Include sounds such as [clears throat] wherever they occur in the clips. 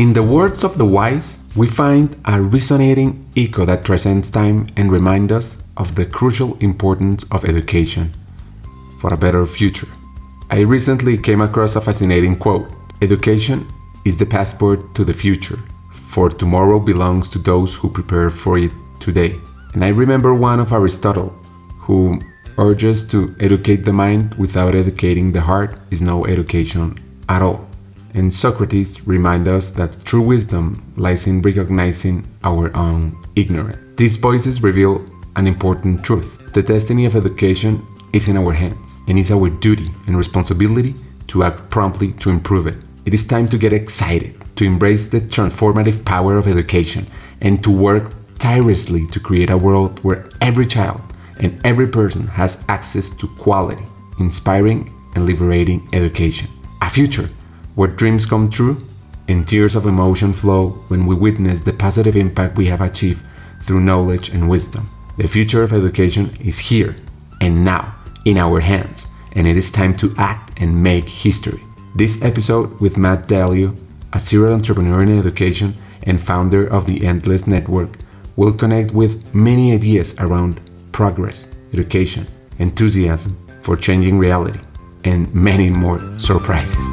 In the words of the wise, we find a resonating echo that transcends time and reminds us of the crucial importance of education for a better future. I recently came across a fascinating quote Education is the passport to the future, for tomorrow belongs to those who prepare for it today. And I remember one of Aristotle, who urges to educate the mind without educating the heart is no education at all. And Socrates reminds us that true wisdom lies in recognizing our own ignorance. These voices reveal an important truth. The destiny of education is in our hands, and it's our duty and responsibility to act promptly to improve it. It is time to get excited, to embrace the transformative power of education, and to work tirelessly to create a world where every child and every person has access to quality, inspiring, and liberating education. A future where dreams come true and tears of emotion flow when we witness the positive impact we have achieved through knowledge and wisdom. The future of education is here and now in our hands, and it is time to act and make history. This episode with Matt Dalio, a serial entrepreneur in education and founder of the Endless Network, will connect with many ideas around progress, education, enthusiasm for changing reality, and many more surprises.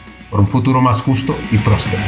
por un futuro más justo y próspero.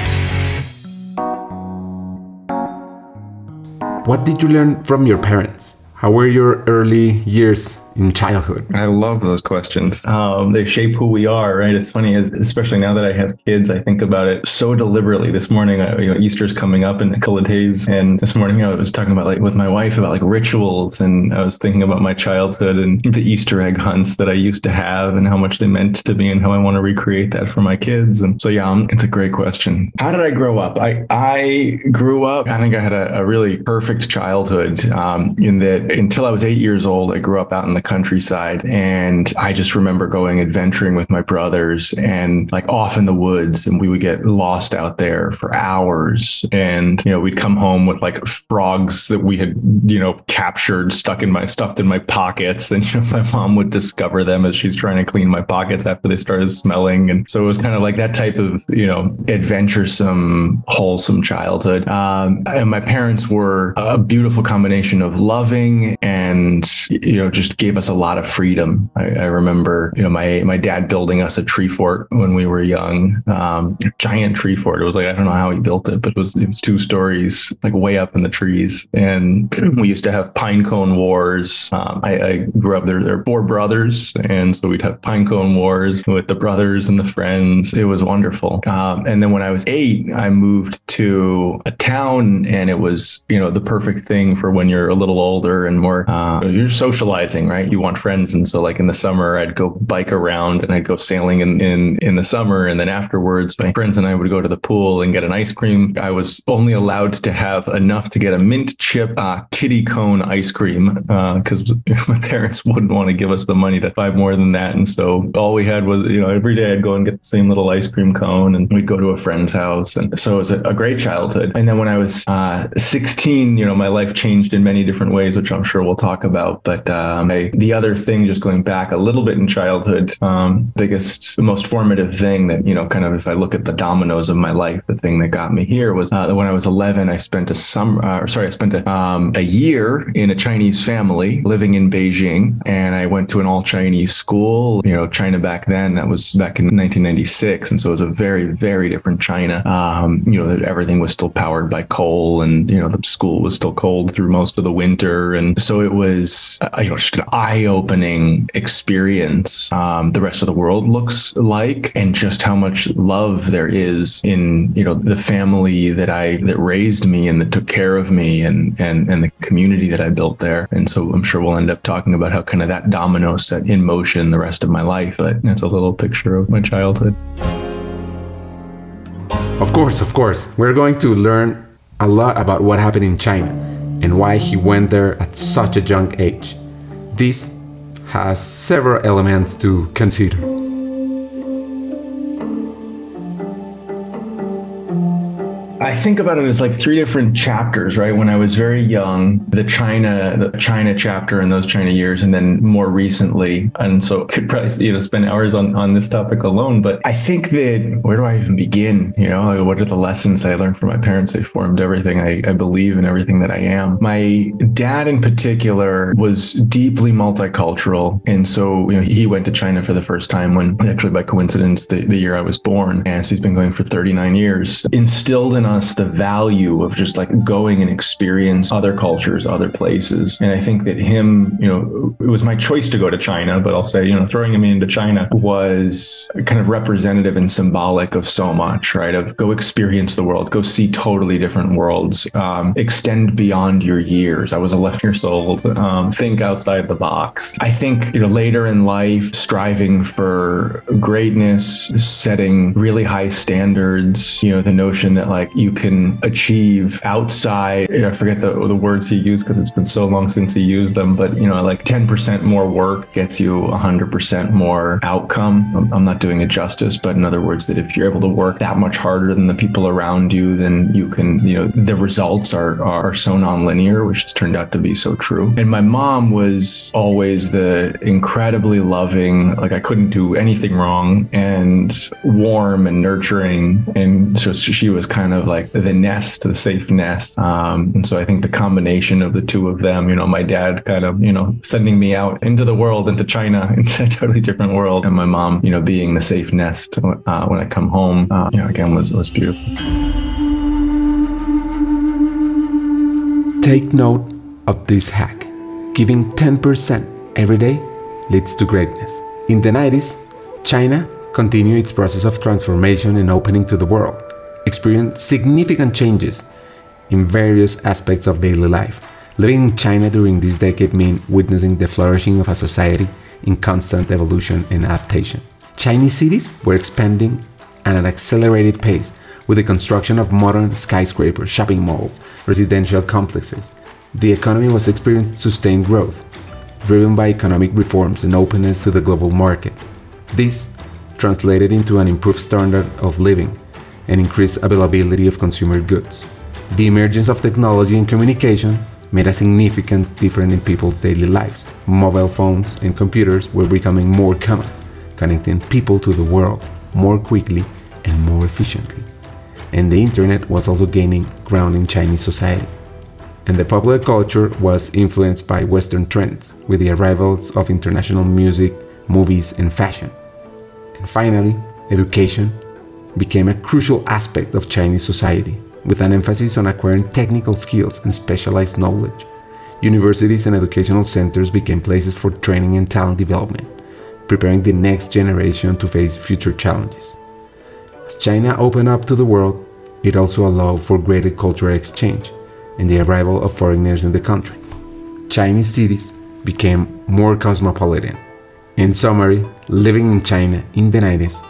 What did you learn from your parents? How were your early years in childhood? I love those questions. Um, they shape who we are, right? It's funny, especially now that I have kids, I think about it so deliberately. This morning, you know, Easter's coming up in a couple of days, and this morning I was talking about like with my wife about like rituals, and I was thinking about my childhood and the Easter egg hunts that I used to have, and how much they meant to me, and how I want to recreate that for my kids. And so, yeah, um, it's a great question. How did I grow up? I I grew up. I think I had a, a really perfect childhood. Um, in that, until I was eight years old, I grew up out in the countryside. And I just remember going adventuring with my brothers and like off in the woods, and we would get lost out there for hours. And, you know, we'd come home with like frogs that we had, you know, captured, stuck in my, stuffed in my pockets. And, [laughs] you know, my mom would discover them as she's trying to clean my pockets after they started smelling. And so it was kind of like that type of, you know, adventuresome, wholesome childhood. Um, and my parents were a beautiful combination of loving and, you know, just gave us a lot of freedom. I, I, remember, you know, my my dad building us a tree fort when we were young, um, giant tree fort. It was like I don't know how he built it, but it was it was two stories, like way up in the trees. And [clears throat] we used to have pine cone wars. Um, I, I, grew up there. There are four brothers, and so we'd have pine cone wars with the brothers and the friends. It was wonderful. Um, and then when I was eight, I moved to a town, and it was you know the perfect thing for when you're a little older and more uh, you're socializing, right? You want friends. And so like in the summer, I'd go bike around and I'd go sailing in, in, in the summer. And then afterwards, my friends and I would go to the pool and get an ice cream. I was only allowed to have enough to get a mint chip uh, kitty cone ice cream because uh, [laughs] my parents wouldn't want to give us the money to buy more than that. And so all we had was, you know, every day I'd go and get the same little ice cream cone and we'd go to a friend's house. And so it was a, a great childhood. And then when I was uh, 16, you know, my life changed in many different ways, which I'm sure we'll talk about. But um, I the other thing, just going back a little bit in childhood, um, biggest, most formative thing that, you know, kind of if I look at the dominoes of my life, the thing that got me here was uh, when I was 11, I spent a summer, uh, sorry, I spent a, um, a year in a Chinese family living in Beijing. And I went to an all Chinese school, you know, China back then, that was back in 1996. And so it was a very, very different China. Um, you know, everything was still powered by coal and, you know, the school was still cold through most of the winter. And so it was, uh, you know, just an eye opening experience. Um, the rest of the world looks like and just how much love there is in, you know, the family that I, that raised me and that took care of me and, and, and the community that I built there. And so I'm sure we'll end up talking about how kind of that domino set in motion the rest of my life. But that's a little picture of my childhood. Of course, of course. We're going to learn a lot about what happened in China and why he went there at such a young age. This has several elements to consider. I think about it as like three different chapters, right? When I was very young, the China, the China chapter in those China years, and then more recently. And so could probably, you know, spend hours on, on this topic alone. But I think that where do I even begin? You know, like what are the lessons that I learned from my parents? They formed everything I, I believe and everything that I am. My dad in particular was deeply multicultural. And so, you know, he went to China for the first time when actually by coincidence, the, the year I was born. And so he's been going for 39 years, instilled in us the value of just like going and experience other cultures, other places. And I think that him, you know, it was my choice to go to China, but I'll say, you know, throwing him into China was kind of representative and symbolic of so much, right? Of go experience the world, go see totally different worlds, um, extend beyond your years. I was 11 years old. Um, think outside the box. I think, you know, later in life, striving for greatness, setting really high standards, you know, the notion that like you can achieve outside. You know, I forget the, the words he used because it's been so long since he used them, but you know, like 10% more work gets you 100% more outcome. I'm not doing it justice, but in other words, that if you're able to work that much harder than the people around you, then you can, you know, the results are, are so nonlinear, which has turned out to be so true. And my mom was always the incredibly loving, like I couldn't do anything wrong and warm and nurturing. And so she was kind of like the nest, the safe nest. Um, and so I think the combination of the two of them, you know, my dad kind of, you know, sending me out into the world, into China, [laughs] into a totally different world, and my mom, you know, being the safe nest uh, when I come home, uh, you know, again was was beautiful. Take note of this hack. Giving 10% every day leads to greatness. In the 90s, China continued its process of transformation and opening to the world, experienced significant changes in various aspects of daily life. Living in China during this decade meant witnessing the flourishing of a society in constant evolution and adaptation. Chinese cities were expanding at an accelerated pace with the construction of modern skyscrapers, shopping malls, residential complexes. The economy was experiencing sustained growth, driven by economic reforms and openness to the global market. This translated into an improved standard of living and increased availability of consumer goods. The emergence of technology and communication made a significant difference in people's daily lives. Mobile phones and computers were becoming more common, connecting people to the world more quickly and more efficiently and the internet was also gaining ground in Chinese society. And the popular culture was influenced by Western trends, with the arrivals of international music, movies, and fashion. And finally, education became a crucial aspect of Chinese society, with an emphasis on acquiring technical skills and specialized knowledge. Universities and educational centers became places for training and talent development, preparing the next generation to face future challenges. As China opened up to the world, it also allowed for greater cultural exchange and the arrival of foreigners in the country. Chinese cities became more cosmopolitan. In summary, living in China in the 90s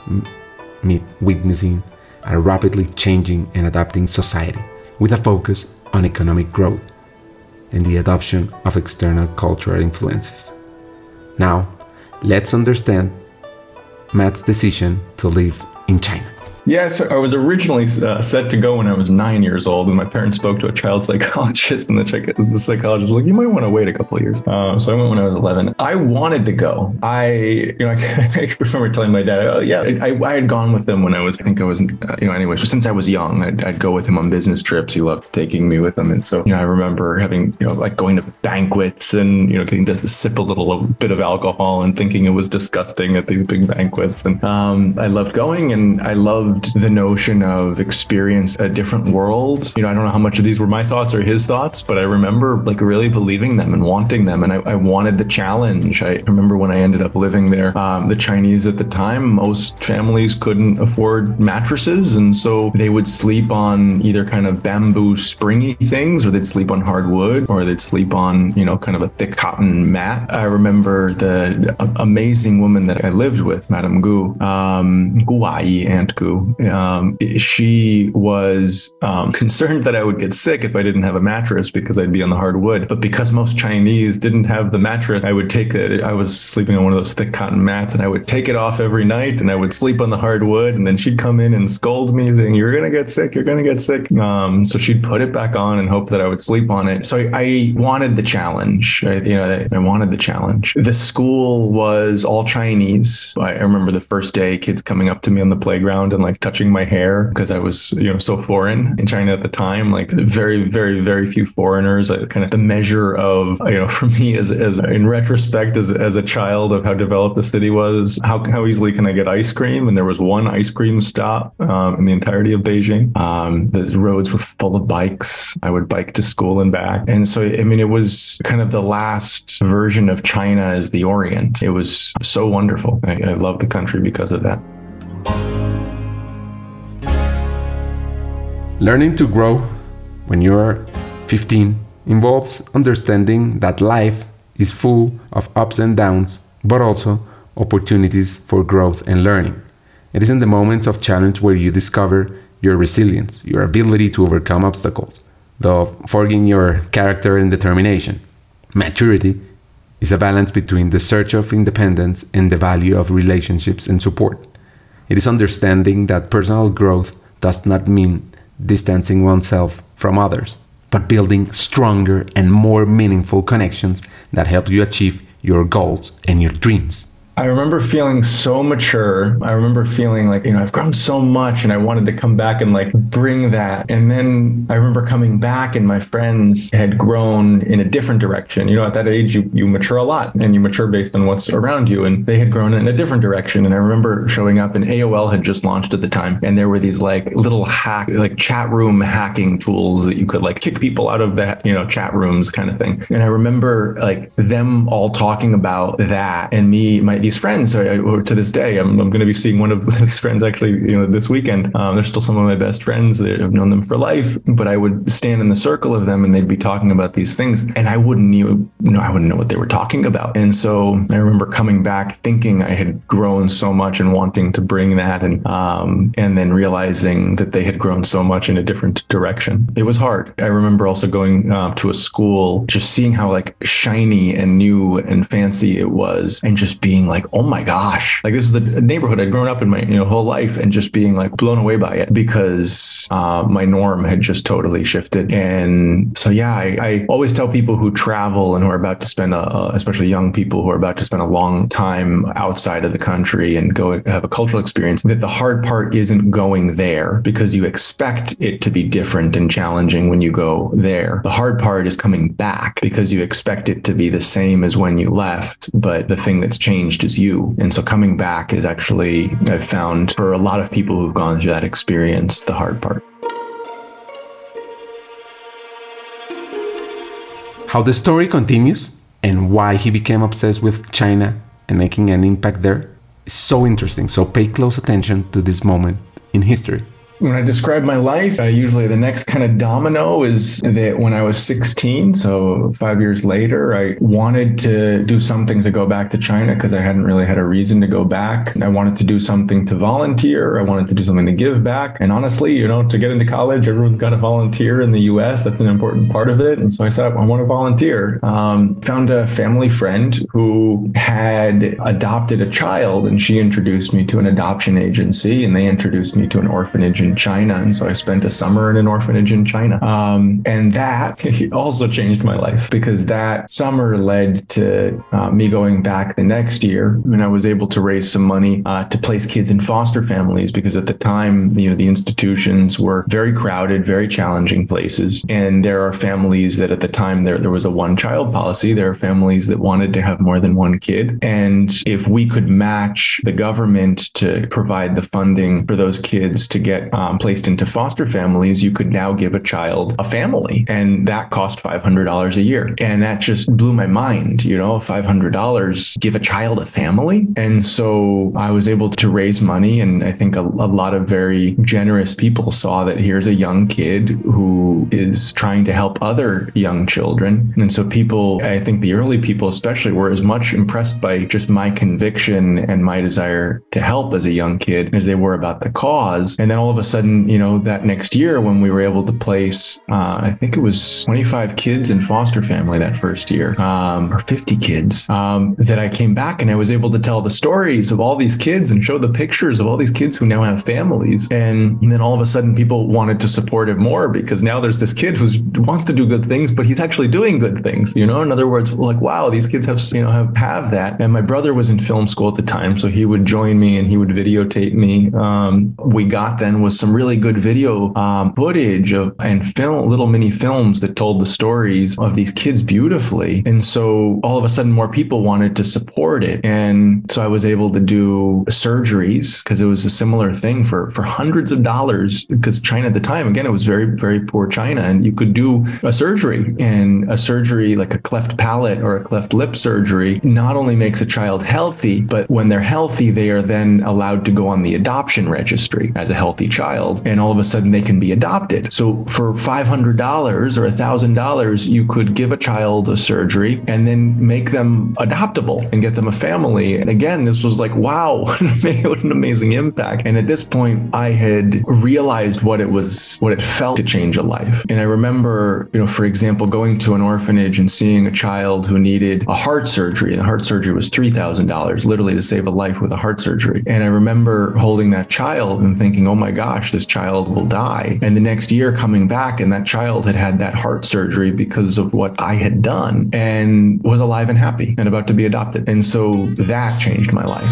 meant witnessing a rapidly changing and adapting society with a focus on economic growth and the adoption of external cultural influences. Now, let's understand Matt's decision to live in China. Yeah, so I was originally uh, set to go when I was nine years old, and my parents spoke to a child [laughs] psychologist, and the, the psychologist was like, "You might want to wait a couple of years." Uh, so I went when I was 11. I wanted to go. I, you know, I, [laughs] I remember telling my dad, "Oh yeah, I, I, had gone with him when I was, I think I was, you know, anyway. Since I was young, I'd, I'd, go with him on business trips. He loved taking me with him, and so you know, I remember having, you know, like going to banquets and you know, getting to sip a little bit of alcohol and thinking it was disgusting at these big banquets, and um, I loved going, and I loved the notion of experience a different world. You know, I don't know how much of these were my thoughts or his thoughts, but I remember like really believing them and wanting them. And I, I wanted the challenge. I remember when I ended up living there, um, the Chinese at the time, most families couldn't afford mattresses. And so they would sleep on either kind of bamboo springy things or they'd sleep on hardwood or they'd sleep on, you know, kind of a thick cotton mat. I remember the amazing woman that I lived with, Madame Gu, um, Gu Ai, Aunt Gu. Um, she was um, [laughs] concerned that I would get sick if I didn't have a mattress because I'd be on the hardwood. But because most Chinese didn't have the mattress, I would take it. I was sleeping on one of those thick cotton mats, and I would take it off every night, and I would sleep on the hardwood. And then she'd come in and scold me, saying, "You're gonna get sick. You're gonna get sick." Um, so she'd put it back on and hope that I would sleep on it. So I, I wanted the challenge. I, you know, I, I wanted the challenge. The school was all Chinese. I, I remember the first day, kids coming up to me on the playground and like touching my hair because I was, you know, so foreign in China at the time. Like very, very, very few foreigners. Kind of the measure of, you know, [laughs] for me as, as in retrospect, as, as a child of how developed the city was, how, how easily can I get ice cream? And there was one ice cream stop um, in the entirety of Beijing. Um, the roads were full of bikes. I would bike to school and back. And so, I mean, it was kind of the last version of China as the Orient. It was so wonderful. I, I love the country because of that. Learning to grow when you're 15 involves understanding that life is full of ups and downs, but also opportunities for growth and learning. It is in the moments of challenge where you discover your resilience, your ability to overcome obstacles, the forging your character and determination. Maturity is a balance between the search of independence and the value of relationships and support. It is understanding that personal growth does not mean distancing oneself from others, but building stronger and more meaningful connections that help you achieve your goals and your dreams. I remember feeling so mature. I remember feeling like, you know, I've grown so much and I wanted to come back and like bring that. And then I remember coming back and my friends had grown in a different direction. You know, at that age, you, you mature a lot and you mature based on what's around you. And they had grown in a different direction. And I remember showing up and AOL had just launched at the time. And there were these like little hack, like chat room hacking tools that you could like kick people out of that, you know, chat rooms kind of thing. And I remember like them all talking about that and me, my, these friends, or, or to this day, I'm, I'm going to be seeing one of [laughs] these friends actually, you know, this weekend. Um, they're still some of my best friends. I've known them for life, but I would stand in the circle of them and they'd be talking about these things, and I wouldn't even, you know, I wouldn't know what they were talking about. And so I remember coming back thinking I had grown so much and wanting to bring that, and um, and then realizing that they had grown so much in a different direction. It was hard. I remember also going uh, to a school, just seeing how like shiny and new and fancy it was, and just being like, oh my gosh, like this is the neighborhood I'd grown up in my you know whole life, and just being like blown away by it because uh, my norm had just totally shifted. And so yeah, I, I, always tell people who travel and who are about to spend a, especially young people who are about to spend a long time outside of the country and go have a cultural experience that the hard part isn't going there because you expect it to be different and challenging when you go there. The hard part is coming back because you expect it to be the same as when you left, but the thing that's changed is you. And so coming back is actually, I've found for a lot of people who've gone through that experience, the hard part. How the story continues and why he became obsessed with China and making an impact there is so interesting. So pay close attention to this moment in history. When I describe my life, uh, usually the next kind of domino is that when I was 16, so five years later, I wanted to do something to go back to China because I hadn't really had a reason to go back. I wanted to do something to volunteer. I wanted to do something to give back. And honestly, you know, to get into college, everyone's got to volunteer in the US. That's an important part of it. And so I said, I want to volunteer. Um, found a family friend who had adopted a child and she introduced me to an adoption agency and they introduced me to an orphanage in China. And so I spent a summer in an orphanage in China. Um, and that [laughs] also changed my life because that summer led to uh, me going back the next year and I was able to raise some money uh, to place kids in foster families because at the time, you know, the institutions were very crowded, very challenging places. And there are families that at the time there, there was a one child policy. There are families that wanted to have more than one kid. And if we could match the government to provide the funding for those kids to get um, placed into foster families, you could now give a child a family. And that cost $500 a year. And that just blew my mind, you know, $500, give a child a family. And so I was able to raise money. And I think a, a lot of very generous people saw that here's a young kid who is trying to help other young children. And so people, I think the early people especially, were as much impressed by just my conviction and my desire to help as a young kid as they were about the cause. And then all of a sudden, you know, that next year when we were able to place, uh, I think it was 25 kids in foster family that first year, um, or 50 kids, um, that I came back and I was able to tell the stories of all these kids and show the pictures of all these kids who now have families. And, and then all of a sudden people wanted to support it more because now there's this kid who wants to do good things, but he's actually doing good things. You know, in other words, like, wow, these kids have, you know, have, have that. And my brother was in film school at the time. So he would join me and he would videotape me. Um, we got then was some really good video um, footage of and film, little mini films that told the stories of these kids beautifully. And so all of a sudden more people wanted to support it. And so I was able to do surgeries because it was a similar thing for, for hundreds of dollars because China at the time, again, it was very, very poor China and you could do a surgery and a surgery like a cleft palate or a cleft lip surgery not only makes a child healthy, but when they're healthy, they are then allowed to go on the adoption registry as a healthy child. And all of a sudden they can be adopted. So for $500 or $1,000, you could give a child a surgery and then make them adoptable and get them a family. And again, this was like, wow, [laughs] what an amazing impact. And at this point, I had realized what it was, what it felt to change a life. And I remember, you know, for example, going to an orphanage and seeing a child who needed a heart surgery. And heart surgery was $3,000, literally to save a life with a heart surgery. And I remember holding that child and thinking, oh my gosh, this child will die. And the next year coming back, and that child had had that heart surgery because of what I had done and was alive and happy and about to be adopted. And so that changed my life.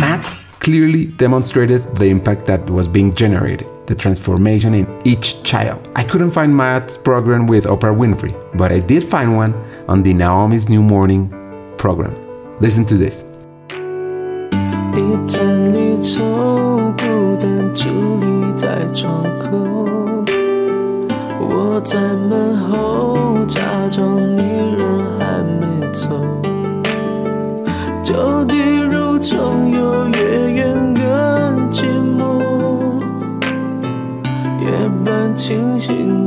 Matt clearly demonstrated the impact that was being generated, the transformation in each child. I couldn't find Matt's program with Oprah Winfrey, but I did find one on the Naomi's New Morning program. Listen to this. 伫立在窗口。我在门后，假装你人还没走。旧地如重游，越远更寂寞。夜半清醒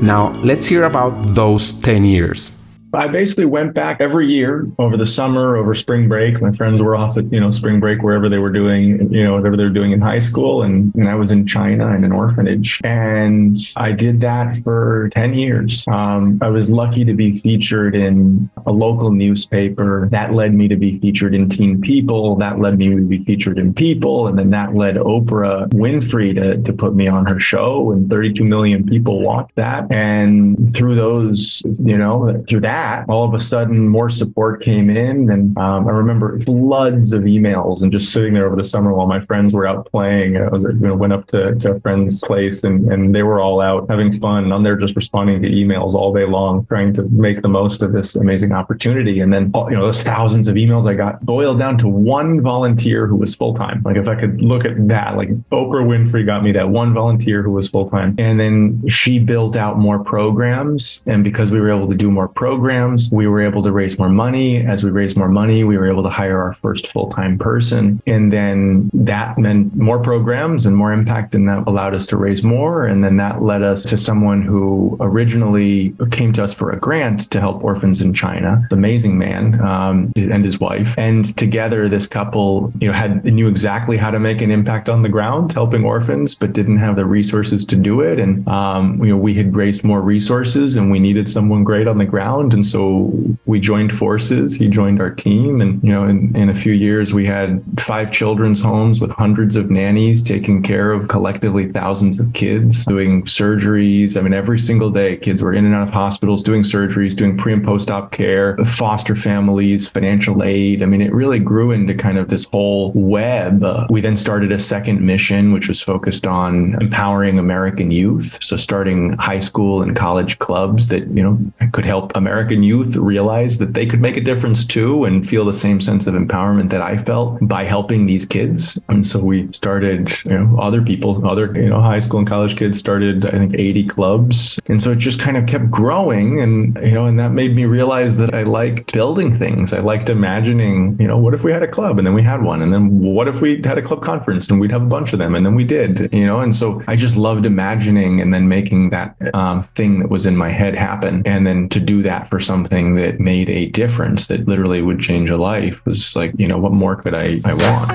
Now, let's hear about those 10 years. I basically went back every year over the summer, over spring break. My friends were off at, you know, spring break, wherever they were doing, you know, whatever they were doing in high school. And, and I was in China in an orphanage. And I did that for 10 years. Um, I was lucky to be featured in a local newspaper. That led me to be featured in Teen People. That led me to be featured in People. And then that led Oprah Winfrey to, to put me on her show. And 32 million people watched that. And through those, you know, through that, that, all of a sudden more support came in. And um, I remember floods of emails and just sitting there over the summer while my friends were out playing. I was, you know, went up to, to a friend's place and, and they were all out having fun. And I'm there just responding to emails all day long, trying to make the most of this amazing opportunity. And then, you know, those thousands of emails I got boiled down to one volunteer who was full time. Like if I could look at that, like Oprah Winfrey got me that one volunteer who was full time. And then she built out more programs. And because we were able to do more programs, programs. We were able to raise more money. As we raised more money, we were able to hire our first full time person. And then that meant more programs and more impact. And that allowed us to raise more. And then that led us to someone who originally came to us for a grant to help orphans in China, the amazing man um, and his wife. And together, this couple, you know, had knew exactly how to make an impact on the ground, helping orphans, but didn't have the resources to do it. And, um, you know, we had raised more resources and we needed someone great on the ground and so we joined forces. He joined our team. And, you know, in, in a few years, we had five children's homes with hundreds of nannies taking care of collectively thousands of kids, doing surgeries. I mean, every single day, kids were in and out of hospitals doing surgeries, doing pre and post op care, foster families, financial aid. I mean, it really grew into kind of this whole web. We then started a second mission, which was focused on empowering American youth. So starting high school and college clubs that, you know, could help American American youth realize that they could make a difference too and feel the same sense of empowerment that I felt by helping these kids. And so we started, you know, other people, other, you know, high school and college kids started, I think, 80 clubs. And so it just kind of kept growing. And, you know, and that made me realize that I liked building things. I liked imagining, you know, what if we had a club and then we had one? And then what if we had a club conference and we'd have a bunch of them? And then we did, you know? And so I just loved imagining and then making that um, thing that was in my head happen. And then to do that for for something that made a difference that literally would change a life was like, you know, what more could I, I want?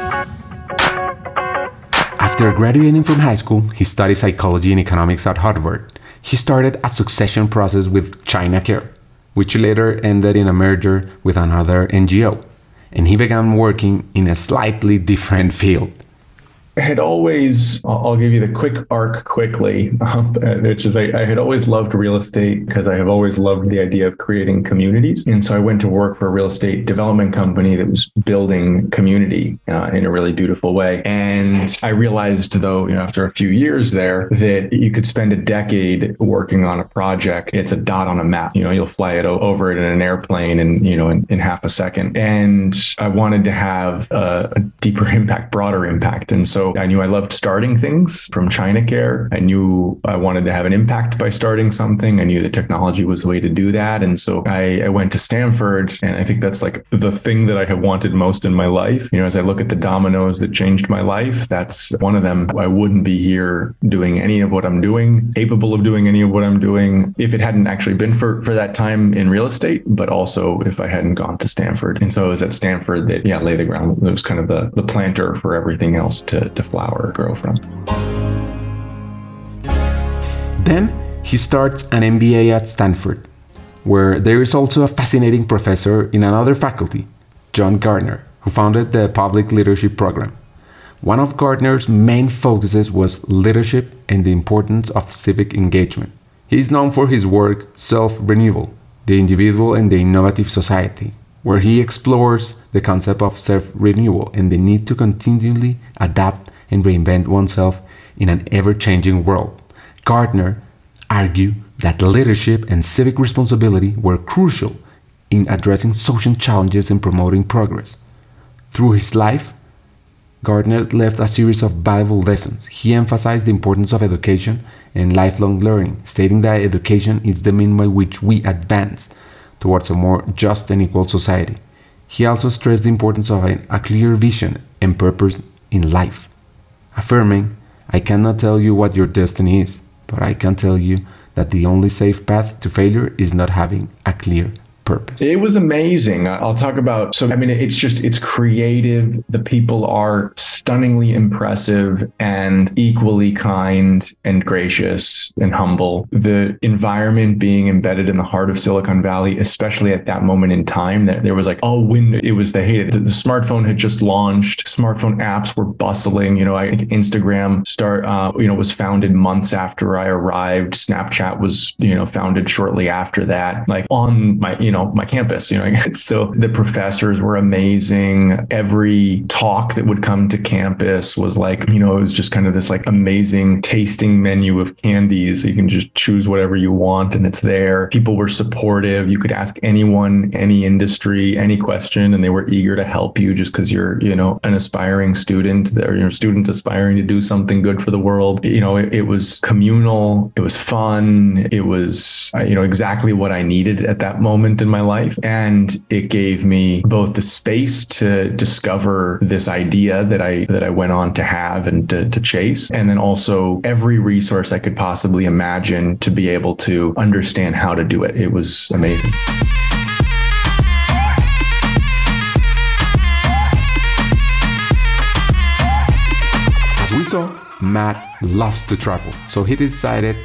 After graduating from high school, he studied psychology and economics at Harvard. He started a succession process with China Care, which later ended in a merger with another NGO, and he began working in a slightly different field had always, I'll give you the quick arc quickly, um, [laughs] which is I, I, had always loved real estate because I have always loved the idea of creating communities. And so I went to work for a real estate development company that was building community uh, in a really beautiful way. And I realized, though, you know, after a few years there, that you could spend a decade working on a project. It's a dot on a map. You know, you'll fly it over it in an airplane and, you know, in, in half a second. And I wanted to have a, a deeper [laughs] impact, broader impact. And so I knew I loved starting things from China Care. I knew I wanted to have an impact by starting something. I knew that technology was the way to do that. And so I, I went to Stanford. And I think that's like the thing that I have wanted most in my life. You know, as I look at the dominoes that changed my life, that's one of them. I wouldn't be here doing any of what I'm doing, capable of doing any of what I'm doing if it hadn't actually been for, for that time in real estate, but also if I hadn't gone to Stanford. And so it was at Stanford that, yeah, laid the ground. It was kind of the, the planter for everything else to, to flower grow from. Then he starts an MBA at Stanford, where there is also a fascinating professor in another faculty, John Gardner, who founded the Public Leadership Program. One of Gardner's main focuses was leadership and the importance of civic engagement. He is known for his work Self Renewal, the Individual and the Innovative Society, where he explores the concept of self renewal and the need to continually adapt and reinvent oneself in an ever changing world. Gardner argued that leadership and civic responsibility were crucial in addressing social challenges and promoting progress. Through his life, Gardner left a series of valuable lessons. He emphasized the importance of education and lifelong learning, stating that education is the means by which we advance towards a more just and equal society. He also stressed the importance of a clear vision and purpose in life affirming, I cannot tell you what your destiny is, but I can tell you that the only safe path to failure is not having a clear purpose. It was amazing. I'll talk about so I mean it's just it's creative. The people are stunningly impressive and equally kind and gracious and humble. The environment being embedded in the heart of Silicon Valley, especially at that moment in time, that there was like oh when it was the hate. The, the smartphone had just launched. Smartphone apps were bustling. You know, I think Instagram start uh, you know was founded months after I arrived. Snapchat was you know founded shortly after that. Like on my you know, my campus, you know. so the professors were amazing. Every talk that would come to campus was like, you know, it was just kind of this like amazing tasting menu of candies. You can just choose whatever you want and it's there. People were supportive. You could ask anyone, any industry, any question, and they were eager to help you just because you're, you know, an aspiring student or you're a student aspiring to do something good for the world. You know, it, it was communal. It was fun. It was, you know, exactly what I needed at that moment in my life. And it gave me both the space to discover this idea that I that I went on to have and to, to chase, and then also every resource I could possibly imagine to be able to understand how to do it. It was amazing. As we saw, Matt loves to travel, so he decided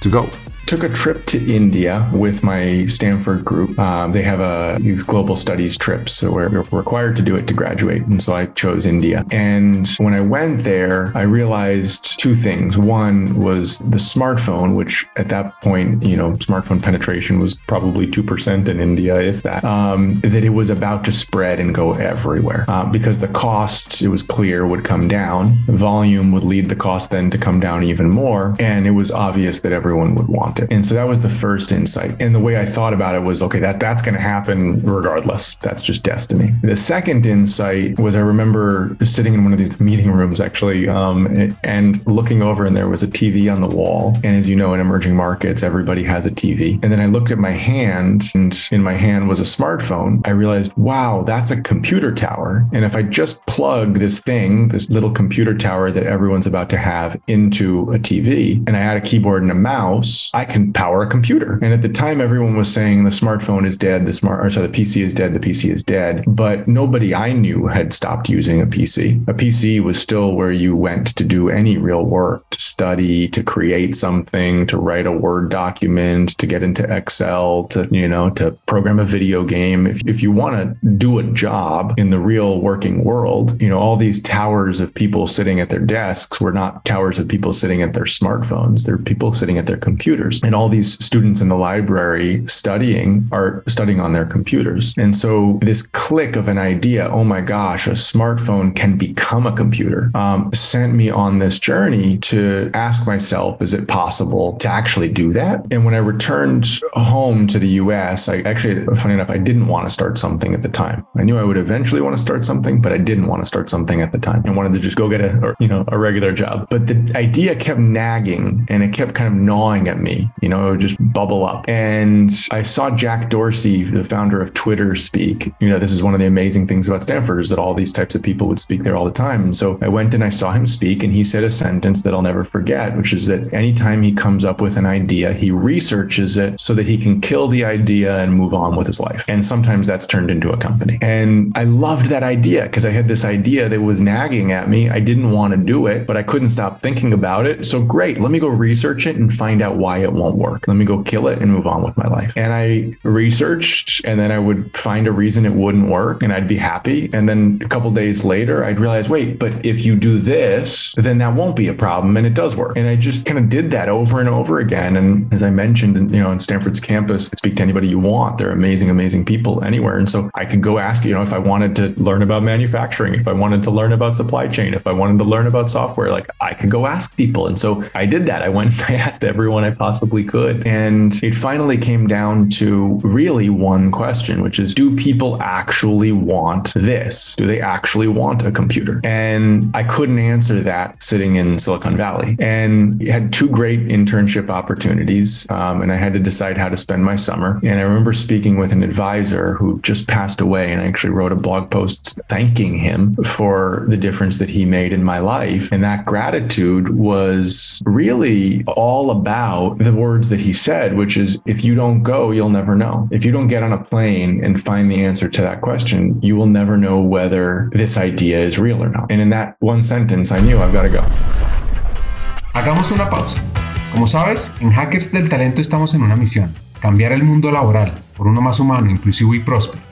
to go took a trip to India with my Stanford group. Um, they have a these global studies trips, so we're, required to do it to graduate, and so I chose India. And when I went there, I realized two things. One was the smartphone, which at that point, you know, smartphone penetration was probably two percent in India, if that. Um, that it was about to spread and go everywhere uh, because the cost, it was clear, would come down. volume would lead the cost then to come down even more, and it was obvious that everyone would want And so that was the first insight. And the way I thought about it was, okay, that that's going to happen regardless. That's just destiny. The second insight was I remember sitting in one of these meeting rooms actually, um, and looking over, and there was a TV on the wall. And as you know, in emerging markets, everybody has a TV. And then I looked at my hand, and in my hand was a smartphone. I realized, wow, that's a computer tower. And if I just plug this thing, this little computer tower that everyone's about to have into a TV, and I add a keyboard and a mouse, I can power a computer. And at the time, everyone was saying the smartphone is dead, the smart, or sorry, the PC is dead, the PC is dead. But nobody I knew had stopped using a PC. A PC was still where you went to do any real work, to study, to create something, to write a Word document, to get into Excel, to, you know, to program a video game. If, if you want to do a job in the real working world, you know, all these towers of people sitting at their desks were not towers of people sitting at their smartphones. They're people sitting at their computers computers. And all these students in the library studying are studying on their computers. And so this click of an idea, oh my gosh, a smartphone can become a computer, um, sent me on this journey to ask myself, is it possible to actually do that? And when I returned home to the US, I actually, funny enough, I didn't want to start something at the time. I knew I would eventually want to start something, but I didn't want to start something at the time. I wanted to just go get a, or, you know, a regular job. But the idea kept nagging and it kept kind of gnawing at me you know, it would just bubble up. And I saw Jack Dorsey, the founder of Twitter, speak. You know, this is one of the amazing things about Stanford is that all these types of people would speak there all the time. And so I went and I saw him speak, and he said a sentence that I'll never forget, which is that anytime he comes up with an idea, he researches it so that he can kill the idea and move on with his life. And sometimes that's turned into a company. And I loved that idea because I had this idea that was nagging at me. I didn't want to do it, but I couldn't stop thinking about it. So great, let me go research it and find out why it won't work. Let me go kill it and move on with my life. And I researched and then I would find a reason it wouldn't work and I'd be happy. And then a couple days later, I'd realize, wait, but if you do this, then that won't be a problem and it does work. And I just kind of did that over and over again. And as I mentioned, you know, in Stanford's campus, speak to anybody you want. They're amazing, amazing people anywhere. And so I could go ask, you know, if I wanted to learn about manufacturing, if I wanted to learn about supply chain, if I wanted to learn about software, like I could go ask people. And so I did that. I went, [laughs] and I asked everyone I possibly could. And it finally came down to really one question, which is do people actually want this? Do they actually want a computer? And I couldn't answer that sitting in Silicon Valley. And had two great internship opportunities. Um, and I had to decide how to spend my summer. And I remember speaking with an advisor who just passed away. And I actually wrote a blog post thanking him for the difference that he made in my life. And that gratitude was really all about the words that he said, which is if you don't go, you'll never know. If you don't get on a plane and find the answer to that question, you will never know whether this idea is real or not. And in that one sentence, I knew I've got to go. Hagamos una pausa. Como sabes, en Hackers del Talento estamos en una misión, cambiar el mundo laboral por uno más humano, inclusivo y próspero.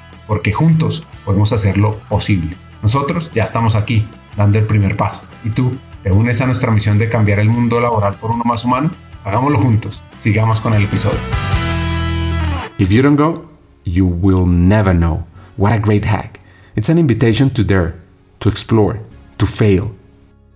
porque juntos podemos hacerlo posible. Nosotros ya estamos aquí, dando el primer paso. ¿Y tú te unes a nuestra misión de cambiar el mundo laboral por uno más humano? Hagámoslo juntos. Sigamos con el episodio. If you don't go, you will never know. What a great hack. It's an invitation to dare, to explore, to fail,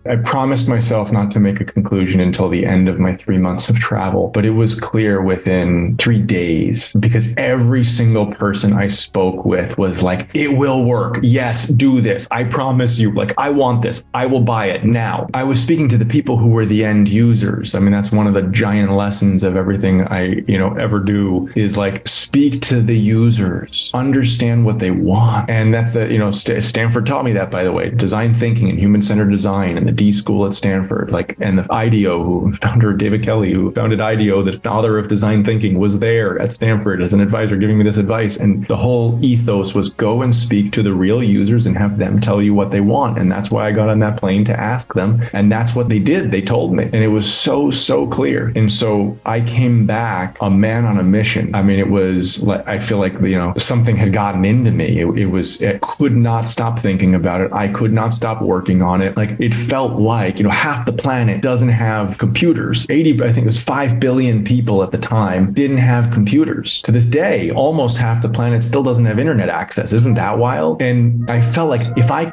I promised myself not to make a conclusion until the end of my three months of travel, but it was clear within three days because every single person I spoke with was like, it will work. Yes, do this. I promise you. Like, I want this. I will buy it now. I was speaking to the people who were the end users. I mean, that's one of the giant lessons of everything I, you know, ever do is like speak to the users, understand what they want. And that's the, you know, Stanford taught me that, by the way, design thinking and human centered design and the D school at Stanford, like, and the IDEO, who [laughs] founder David Kelley, who founded IDEO, the father of design thinking, was there at Stanford as an advisor giving me this advice. And the whole ethos was go and speak to the real users and have them tell you what they want. And that's why I got on that plane to ask them. And that's what they did. They told me. And it was so, so clear. And so I came back a man on a mission. I mean, it was like, I feel like, you know, something had gotten into me. It, it was, it could not stop thinking about it. I could not stop working on it. Like it felt felt like, you know, half the planet doesn't have computers. 80, I think it was 5 billion people at the time didn't have computers. To this day, almost half the planet still doesn't have internet access. Isn't that wild? And I felt like if I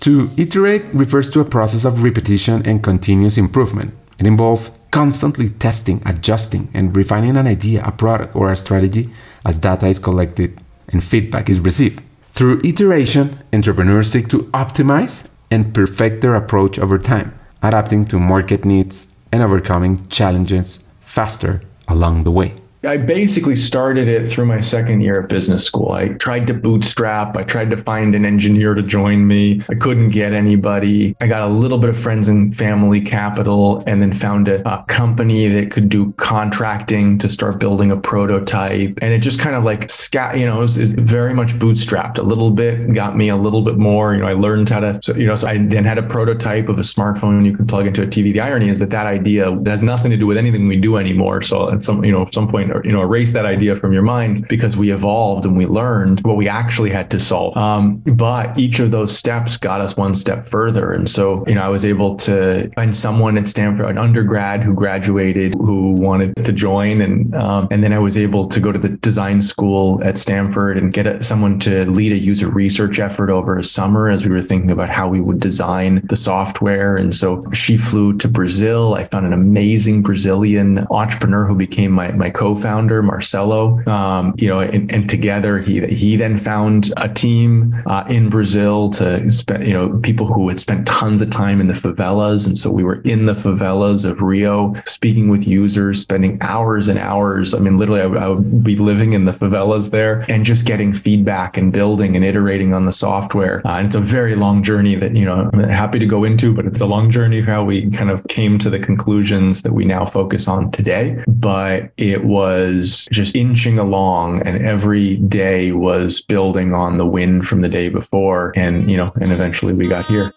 to iterate refers to a process of repetition and continuous improvement. It involves constantly testing, adjusting, and refining an idea, a product, or a strategy as data is collected and feedback is received. Through iteration, entrepreneurs seek to optimize and perfect their approach over time, adapting to market needs and overcoming challenges faster along the way. I basically started it through my second year of business school. I tried to bootstrap. I tried to find an engineer to join me. I couldn't get anybody. I got a little bit of friends and family capital and then found a, a company that could do contracting to start building a prototype. And it just kind of like scat, you know, it was, it was very much bootstrapped a little bit, got me a little bit more. You know, I learned how to, so, you know, so I then had a prototype of a smartphone you could plug into a TV. The irony is that that idea has nothing to do with anything we do anymore. So at some, you know, some point, you know erase that idea from your mind because we evolved and we learned what we actually had to solve. Um, but each of those steps got us one step further, and so you know I was able to find someone at Stanford, an undergrad who graduated who wanted to join, and um, and then I was able to go to the design school at Stanford and get a, someone to lead a user research effort over a summer as we were thinking about how we would design the software. And so she flew to Brazil. I found an amazing Brazilian entrepreneur who became my my co-founder Marcelo. Um, you know, and, and, together he he then found a team uh, in Brazil to spend you know people who had spent tons of time in the favelas, and so we were in the favelas of Rio, speaking with users, spending hours and hours. I mean, literally, I, I would be living in the favelas there and just getting feedback and building and iterating on the software. Uh, and it's a very long journey that you know I'm happy to go into, but it's a long journey how we kind of came to the conclusions that we now focus on today. But it was was just inching along and every day was building on the win from the day before. And, you know, and eventually we got here.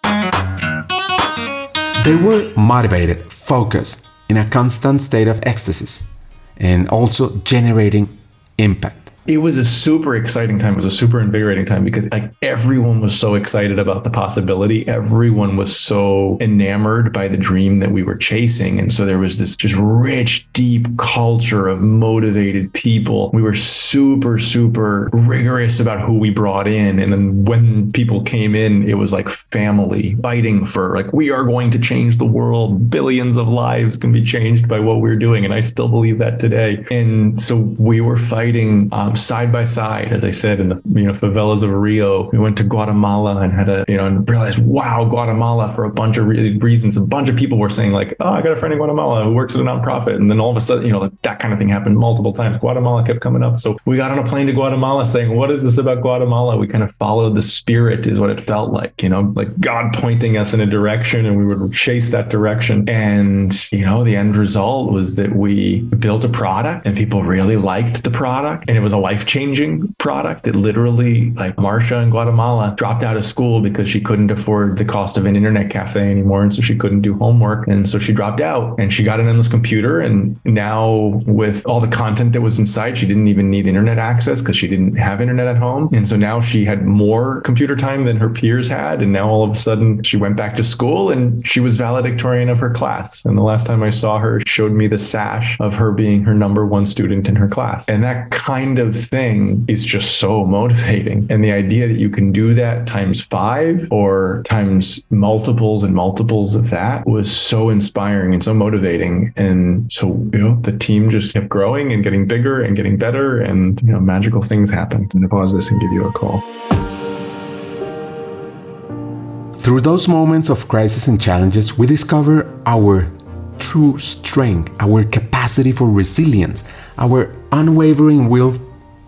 They were motivated, focused, in a constant state of ecstasy, and also generating impact. It was a super exciting time. It was a super invigorating time because like everyone was so excited about the possibility. Everyone was so enamored by the dream that we were chasing. And so there was this just rich, deep culture of motivated people. We were super, super rigorous about who we brought in. And then when people came in, it was like family fighting for like, we are going to change the world. Billions of lives can be changed by what we're doing. And I still believe that today. And so we were fighting um, side by side, as I said, in the you know favelas of Rio. We went to Guatemala and had a you know and realized, wow, Guatemala for a bunch of reasons. A bunch of people were saying like, oh, I got a friend in Guatemala who works at a nonprofit, and then all of a sudden, you know, like that kind of thing happened multiple times. Guatemala kept coming up, so we got on a plane to Guatemala, saying, what is this about Guatemala? We kind of followed the spirit, is what it felt like, you know, like God pointing us in a direction, and we would chase that direction. And you know, the end result was that we built a product, and people really liked the product, and it was a life changing product. It literally, like Marsha in Guatemala, dropped out of school because she couldn't afford the cost of an internet cafe anymore. And so she couldn't do homework. And so she dropped out and she got an endless computer. And now, with all the content that was inside, she didn't even need internet access because she didn't have internet at home. And so now she had more computer time than her peers had. And now all of a sudden, she went back to school and she was valedictorian of her class. And the last time I saw her, showed me the sash of her being her number one student in her class. And that kind of thing is just so motivating. And the idea that you can do that times five or times multiples and multiples of that was so inspiring and so motivating. And so, you know, the team just kept growing and getting bigger and getting better and, you know, magical things happened. And I pause this and give you a call. Through those moments of crisis and challenges, we discover our true strength, our capacity for resilience, our unwavering will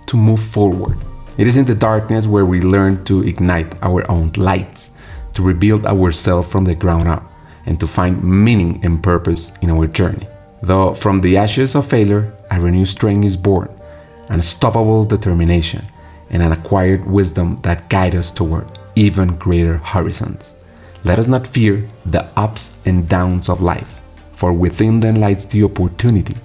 to move forward. It is in the darkness where we learn to ignite our own lights, to rebuild ourselves from the ground up, and to find meaning and purpose in our journey. Though from the ashes of failure, a renewed strength is born, unstoppable determination, and an acquired wisdom that guide us toward even greater horizons. Let us not fear the ups and downs of life, for within them lies the opportunity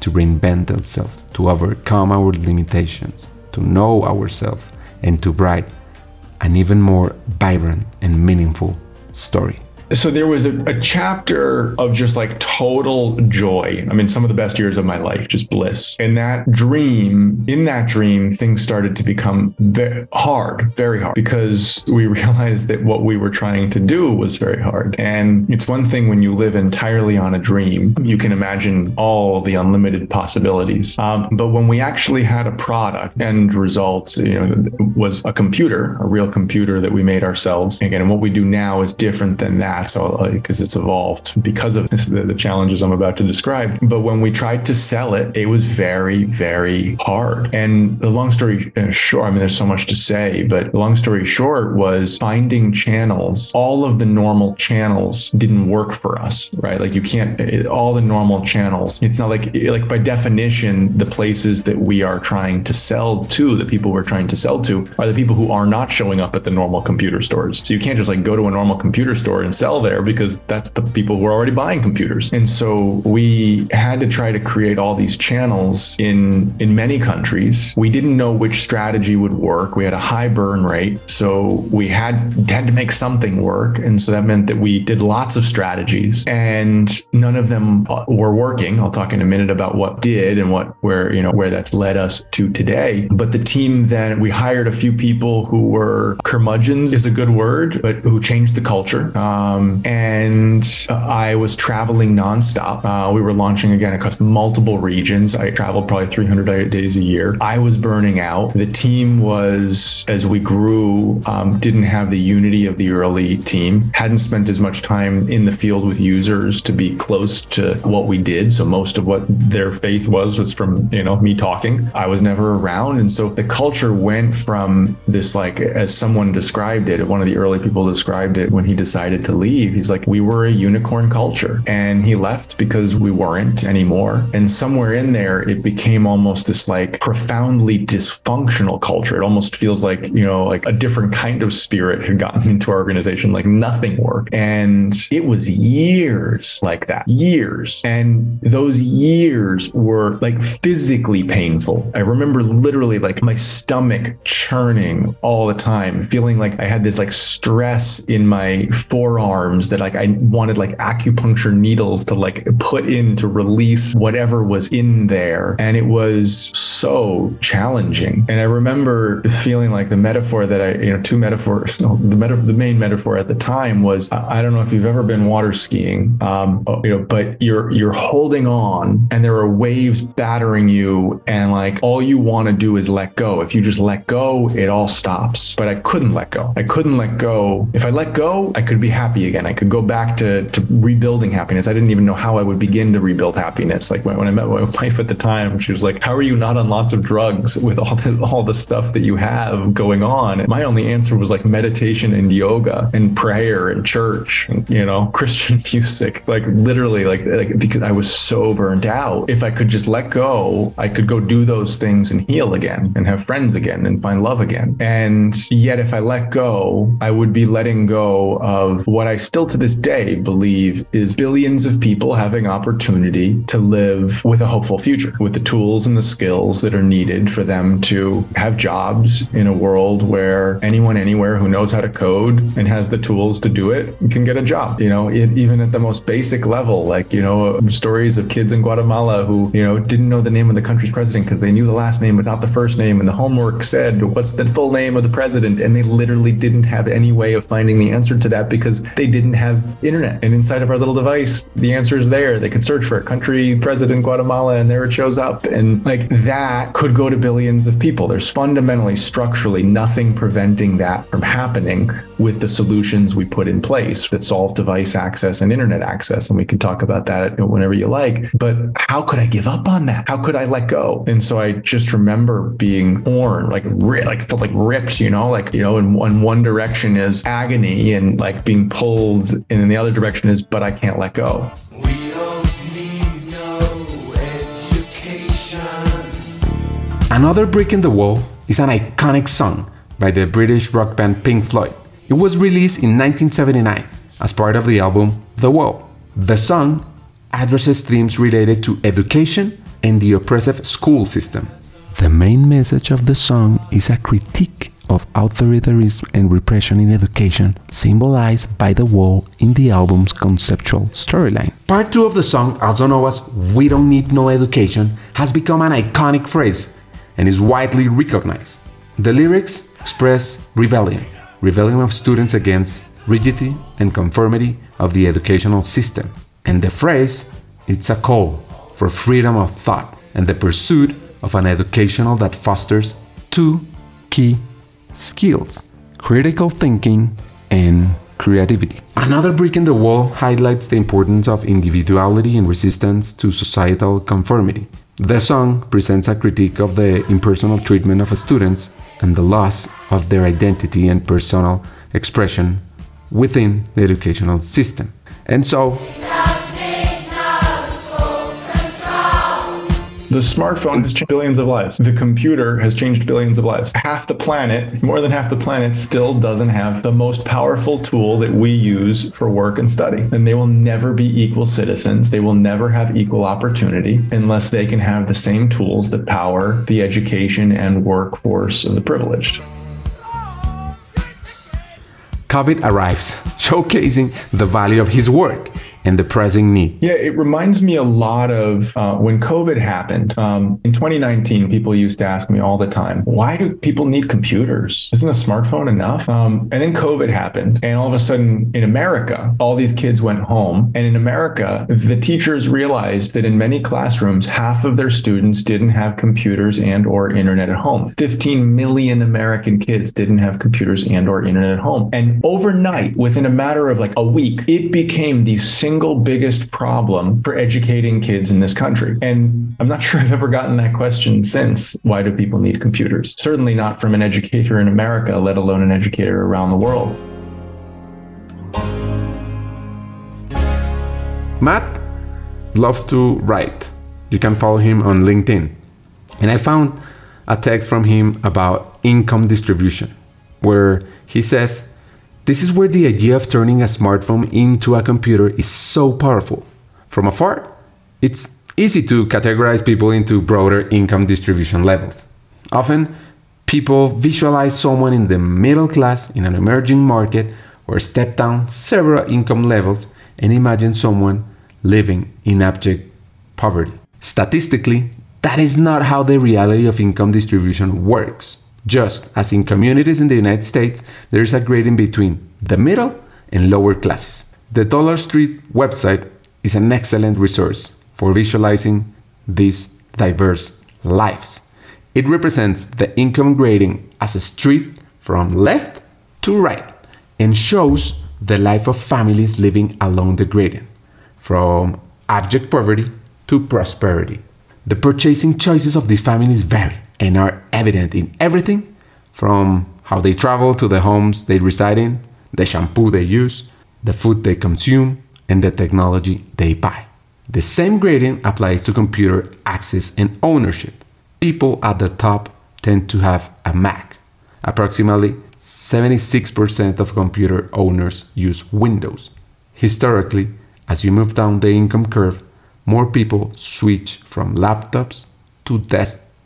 to reinvent ourselves, to overcome our limitations, to know ourselves, and to write an even more vibrant and meaningful story so there was a, a, chapter of just like total joy. I mean, some of the best years of my life, just bliss. And that dream, in that dream, things started to become very hard, very hard, because we [laughs] realized that what we were trying to do was very hard. And it's one thing when you live entirely on a dream, you can imagine all the unlimited possibilities. Um, but when we actually had a product and results, you know, was a computer, a real computer that we made ourselves. Again, and what we do now is different than that that. So, because it's evolved because of this, the, the challenges I'm about to describe. But when we tried to sell it, it was very, very hard. And the long story uh, short, I mean, there's so much to say, but the long story short was finding channels. All of the normal channels didn't work for us, right? Like you can't, all the normal channels. It's not like, like by definition, the places that we are trying to sell to, the people we're trying to sell to, are the people who are not showing up at the normal computer stores. So you can't just like go to a normal computer store and sell sell there because that's the people who are already buying computers. And so we had to try to create all these channels in in many countries. We didn't know which strategy would work. We had a high burn rate, so we had had to make something work. And so that meant that we did lots of strategies and none of them were working. I'll talk in a minute about what did and what where, you know, where that's led us to today. But the team then we hired a few people who were curmudgeons is a good word, but who changed the culture. Um, um, and I was traveling nonstop. Uh, we were launching again across multiple regions. I traveled probably 300 days a year. I was burning out. The team was, as we grew, um, didn't have the unity of the early team, hadn't spent as much time in the field with users to be close to what we did. So most of what their faith was was from, you know, me talking. I was never around. And so the culture went from this, like, as someone described it, one of the early people described it when he decided to leave leave. He's like, we were a unicorn culture. And he left because we weren't anymore. And somewhere in there, it became almost this like profoundly dysfunctional culture. It almost feels like, you know, like a different kind of spirit had gotten [laughs] into our organization, like nothing worked. And it was years like that, years. And those years were like physically painful. I remember literally like my stomach churning all the time, feeling like I had this like stress in my forearms that like I wanted like acupuncture needles to like put in to release whatever was in there. And it was so challenging. And I remember feeling like the metaphor that I, you know, two metaphors, no, the meta, the main metaphor at the time was I don't know if you've ever been water skiing, um, you know, but you're you're holding on and there are waves battering you and like all you want to do is let go. If you just let go, it all stops. But I couldn't let go. I couldn't let go. If I let go, I could be happy again. I could go back to to rebuilding happiness. I didn't even know how I would begin to rebuild happiness. Like when, when I met my [laughs] wife at the time, she was like, "How are you not on lots of drugs with all the all the stuff that you have going on?" And my only answer was like meditation and yoga and prayer and church, and, you know, [laughs] Christian music. Like literally, like like because I was so burned out. If I could just let go, I could go do those things and heal again and have friends again and find love again. And yet, if I let go, I would be letting go of what I still to this day believe is billions of people having opportunity to live with a hopeful future, with the tools and the skills that are needed for them to have jobs in a world where anyone anywhere who knows how to code and has the tools to do it can get a job. You know, it, even at the most basic level, like, you know, stories of kids in Guatemala who, you know, didn't know the name of the country's president because they knew the last name but not the first name. And the homework said, what's the full name of the president? And they literally didn't have any way of finding the answer to that because they didn't have internet. And inside of our little device, the answer is there. They could search for a country president Guatemala and there it shows up. And like that could go to billions of people. There's fundamentally, structurally, nothing preventing that from happening with the solutions we put in place that solve device access and internet access. And we can talk about that whenever you like. But how could I give up on that? How could I let go? And so I just remember being torn, like like felt like ripped, you know, like you know, in one one direction is agony and like being pulled, and in the other direction is, but I can't let go. Another brick in the wall is an iconic song by the British rock band Pink Floyd. It was released in 1979 as part of the album The Wall. The song addresses themes related to education and the oppressive school system. The main message of the song is a critique of authoritarianism and repression in education, symbolized by the wall in the album's conceptual storyline. Part 2 of the song, also known as We Don't Need No Education, has become an iconic phrase and is widely recognized. The lyrics express rebellion, rebellion of students against rigidity and conformity of the educational system. And the phrase, it's a call for freedom of thought and the pursuit of an educational that fosters two key skills critical thinking and creativity. Another brick in the wall highlights the importance of individuality and resistance to societal conformity. The song presents a critique of the impersonal treatment of students and the loss of their identity and personal expression within the educational system. And so, The smartphone has changed billions of lives. The computer has changed billions of lives. Half the planet, more than half the planet, still doesn't have the most powerful tool that we use for work and study. And they will never be equal citizens. They will never have equal opportunity unless they can have the same tools that power the education and workforce of the privileged. COVID arrives, [laughs] showcasing the value of his work and the pressing need. Yeah, it reminds me a lot of uh, when COVID happened. Um, in 2019, people used to ask me all the time, why do people need computers? Isn't a smartphone enough? Um, and then COVID happened. And all of a sudden, in America, all these kids went home. And in America, the teachers realized that in many classrooms, half of their students didn't have computers and or internet at home. 15 million American kids didn't have computers and or internet at home. And overnight, within a matter of like a week, it became the single single biggest problem for educating kids in this country? And I'm not [laughs] sure I've ever gotten that question since. Why do people need computers? Certainly not from an educator in America, let alone an educator around the world. Matt loves to write. You can follow him on LinkedIn. And I found a text from him about income distribution, where he says, This is where the idea of turning a smartphone into a computer is so powerful. From afar, it's easy to categorize people into broader income distribution levels. Often, people visualize someone in the middle class in an emerging market or step down several income levels and imagine someone living in abject poverty. Statistically, that is not how the reality of income distribution works. Just as in communities in the United States, there is a grading between the middle and lower classes. The Dollar Street website is an excellent resource for visualizing these diverse lives. It represents the income grading as a street from left to right and shows the life of families living along the gradient, from abject poverty to prosperity. The purchasing choices of these families vary and are evident in everything from how they travel to the homes they reside in, the shampoo they use, the food they consume, and the technology they buy. The same gradient applies to computer access and ownership. People at the top tend to have a Mac. Approximately 76% of computer owners use Windows. Historically, as you move down the income curve, more people switch from laptops to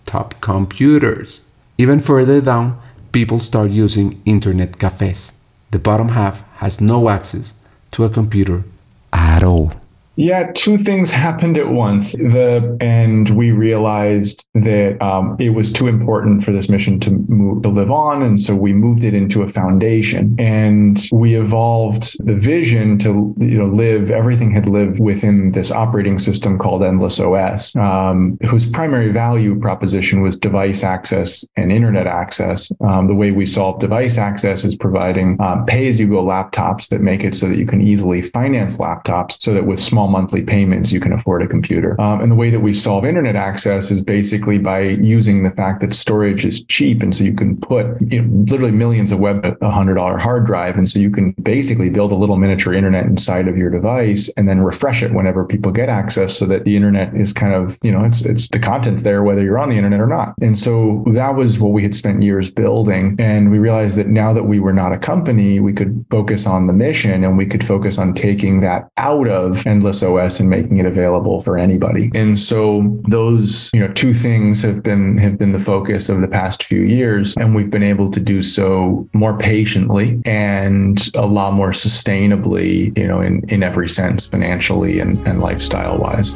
desktop computers. Even further down, people start using internet cafes. The bottom half has no access to a computer at all. Yeah, two things happened at once. The and we realized that um, it was too important for this mission to move to live on, and so we moved it into a foundation. And we evolved the vision to you know live. Everything had lived within this operating system called Endless OS, um, whose primary value proposition was device access and internet access. Um, the way we solve device access is providing um, pay-as-you-go laptops that make it so that you can easily finance laptops, so that with small small monthly payments, you can afford a computer. Um, and the way that we solve internet access is basically by using the fact that storage is cheap. And so you can put you know, literally millions of web a hundred dollar hard drive. And so you can basically build a little miniature internet inside of your device and then refresh it whenever people get access so that the internet is kind of, you know, it's, it's the contents there, whether you're on the internet or not. And so that was what we had spent years building. And we realized that now that we were not a company, we could focus on the mission and we could focus on taking that out of endless OS and making it available for anybody. And so those, you know, two things have been have been the focus of the past few years. And we've been able to do so more patiently and a lot more sustainably, you know, in, in every sense, financially and, and lifestyle wise.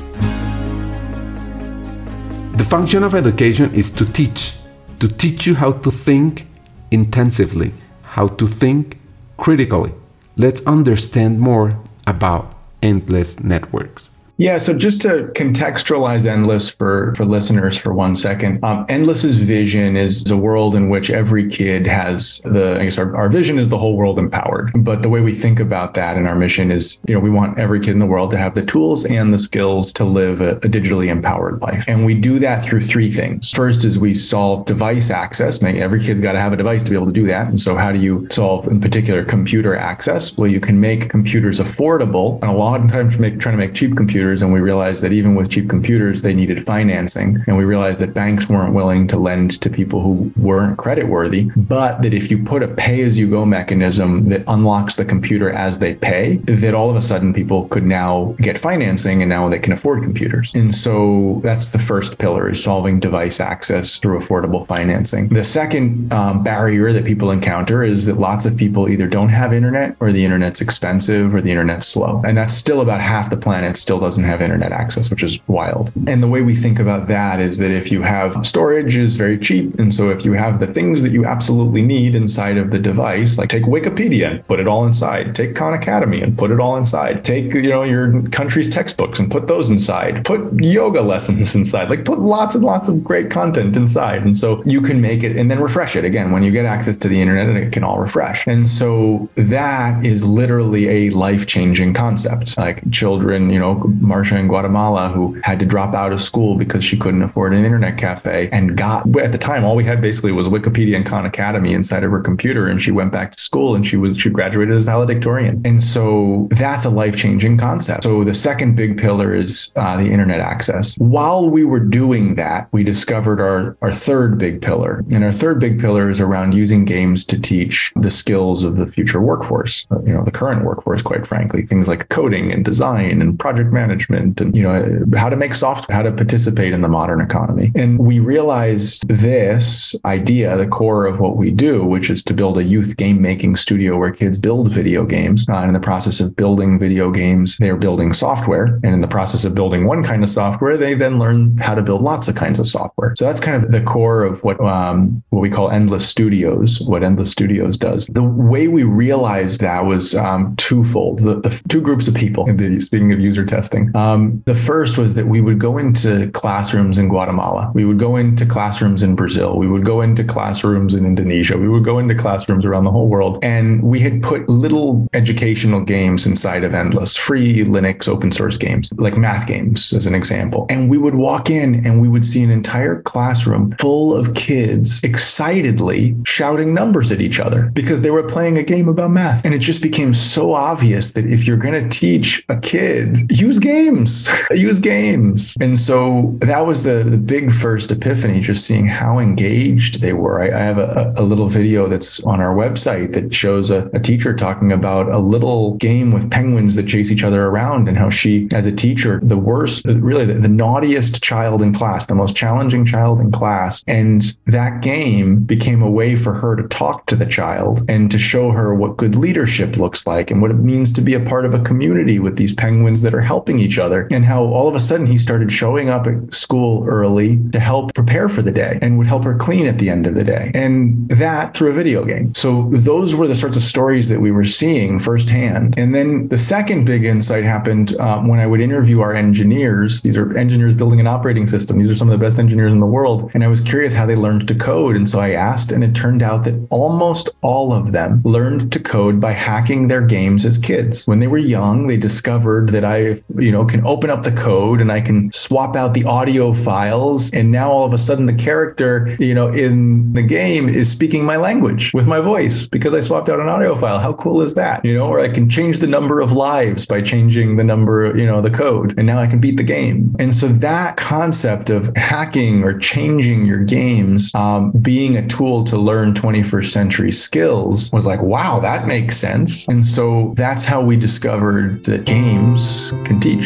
The function of education is to teach, to teach you how to think intensively, how to think critically. Let's understand more about endless networks. Yeah, so just to contextualize Endless for, for listeners for one second, um, Endless's vision is a world in which every kid has the, I guess our, our vision is the whole world empowered. But the way we think about that in our mission is, you know, we want every kid in the world to have the tools and the skills to live a, a digitally empowered life. And we do that through three things. First is we solve device access. Every kid's got to have a device to be able to do that. And so how do you solve in particular computer access? Well, you can make computers affordable and a lot of times make, trying to make cheap computers computers and we realized that even with cheap computers they needed financing. And we realized that banks weren't willing to lend to people who weren't credit worthy but that if you put a pay as you go mechanism that unlocks the computer as they pay that all of a sudden people could now get financing and now they can afford computers. And so that's the first pillar is solving device access through affordable financing. The second um, barrier that people encounter is that lots of people either don't have internet or the internet's expensive or the internet's slow. And that's still about half the planet still doesn't doesn't have internet access, which is wild. And the way we think about that is that if you have storage is very cheap. And so if you have the things that you absolutely need inside of the device, like take Wikipedia and put it all inside, take Khan Academy and put it all inside, take, you know, your country's textbooks and put those inside, put yoga lessons [laughs] inside, like put lots and lots of great content inside. And so you can make it and then refresh it again when you get access to the internet and it can all refresh. And so that is literally a life changing concept. Like children, you know, Marcia in Guatemala who had to drop out of school because she couldn't afford an internet cafe and got at the time all we had basically was Wikipedia and Khan Academy inside of her computer and she went back to school and she was she graduated as valedictorian. And so that's a life-changing concept. So the second big pillar is uh, the internet access. While we were doing that, we discovered our our third big pillar. And our third big pillar is around using games to teach the skills of the future workforce, you know, the current workforce quite frankly, things like coding and design and project management and you know how to make software, how to participate in the modern economy. And we realized this idea, the core of what we do, which is to build a youth game making studio where kids build video games. Uh, in the process of building video games, they're building software. And in the process of building one kind of software, they then learn how to build lots of kinds of software. So that's kind of the core of what um, what we call Endless Studios, what Endless Studios does. The way we realized that was um, twofold. The, the, two groups of people. Speaking of user testing, um, the first was that we would go into classrooms in Guatemala. We would go into classrooms in Brazil. We would go into classrooms in Indonesia. We would go into classrooms around the whole world, and we had put little educational games inside of Endless, free Linux open source games, like math games, as an example. And we would walk in and we would see an entire classroom full of kids excitedly shouting numbers at each other because they were playing a game about math. And it just became so obvious that if you're going to teach a kid, use games, [laughs] use games. And so that was the, the big first epiphany, just seeing how engaged they were. I, I have a, a, little video that's on our website that shows a, a teacher talking about a little game with penguins that chase each other around and how she, as a teacher, the worst, really the, the naughtiest child in class, the most challenging child in class. And that game became a way for her to talk to the child and to show her what good leadership looks like and what it means to be a part of a community with these penguins that are helping each other. And how all of a sudden he started showing up at school early to help prepare for the day and would help her clean at the end of the day. And that through a video game. So those were the sorts of stories that we were seeing firsthand. And then the second big insight happened um, when I would interview our engineers. These are engineers building an operating system. These are some of the best engineers in the world. And I was curious how they learned to code. And so I asked, and it turned out that almost all of them learned to code by hacking their games as kids. When they were young, they discovered that I, you know, can open up the code and I can swap out the audio files. And now all of a sudden the character, you know, in the game is speaking my language with my voice because I swapped out an audio file. How cool is that? You know, or I can change the number of lives by changing the number, you know, the code. And now I can beat the game. And so that concept of hacking or changing your games um, being a tool to learn 21st century skills was like, wow, that makes sense. And so that's how we discovered that games can teach.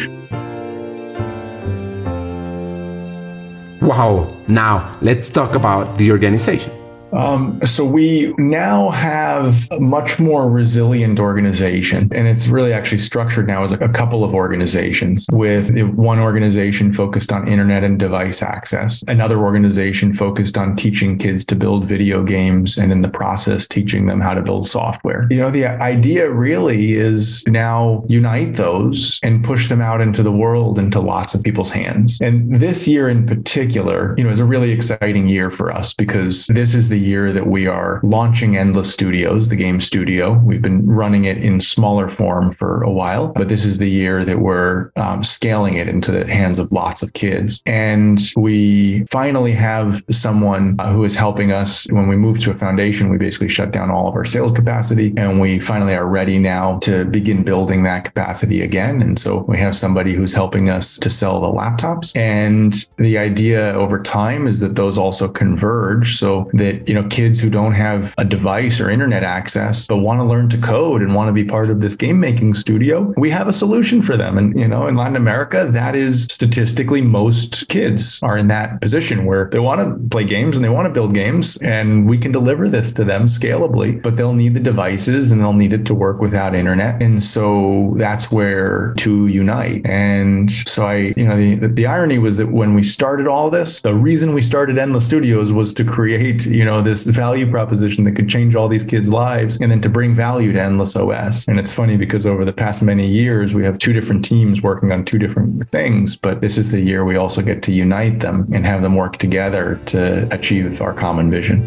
Wow. Now let's talk about the organization. Um, so we now have a much more resilient organization, and it's really actually structured now as a couple of organizations. With one organization focused on internet and device access, another organization focused on teaching kids to build video games, and in the process teaching them how to build software. You know, the idea really is now unite those and push them out into the world, into lots of people's hands. And this year in particular, you know, is a really exciting year for us because this is the year that we are launching Endless Studios, the game studio. We've been running it in smaller form for a while, but this is the year that we're um, scaling it into the hands of lots of kids. And we finally have someone uh, who is helping us. When we moved to a foundation, we basically shut down all of our sales capacity, and we finally are ready now to begin building that capacity again. And so we have somebody who's helping us to sell the laptops. And the idea over time is that those also converge so that, you know, kids who don't have a device or internet access but want to learn to code and want to be part of this game making studio, we have a solution for them. And you know, in Latin America, that is statistically most kids are in that position where they want to play games and they want to build games, and we can deliver this to them scalably. But they'll need the devices and they'll need it to work without internet, and so that's where to unite. And so I, you know, the, the irony was that when we started all this, the reason we started Endless Studios was to create, you know, this value proposition that could change all these kids' lives and then to bring value to Endless OS. And it's funny because over the past many years, we have two different teams working on two different things, but this is the year we also get to unite them and have them work together to achieve our common vision.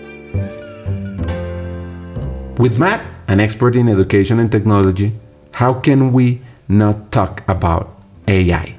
With Matt, an expert in education and technology, how can we not talk about AI?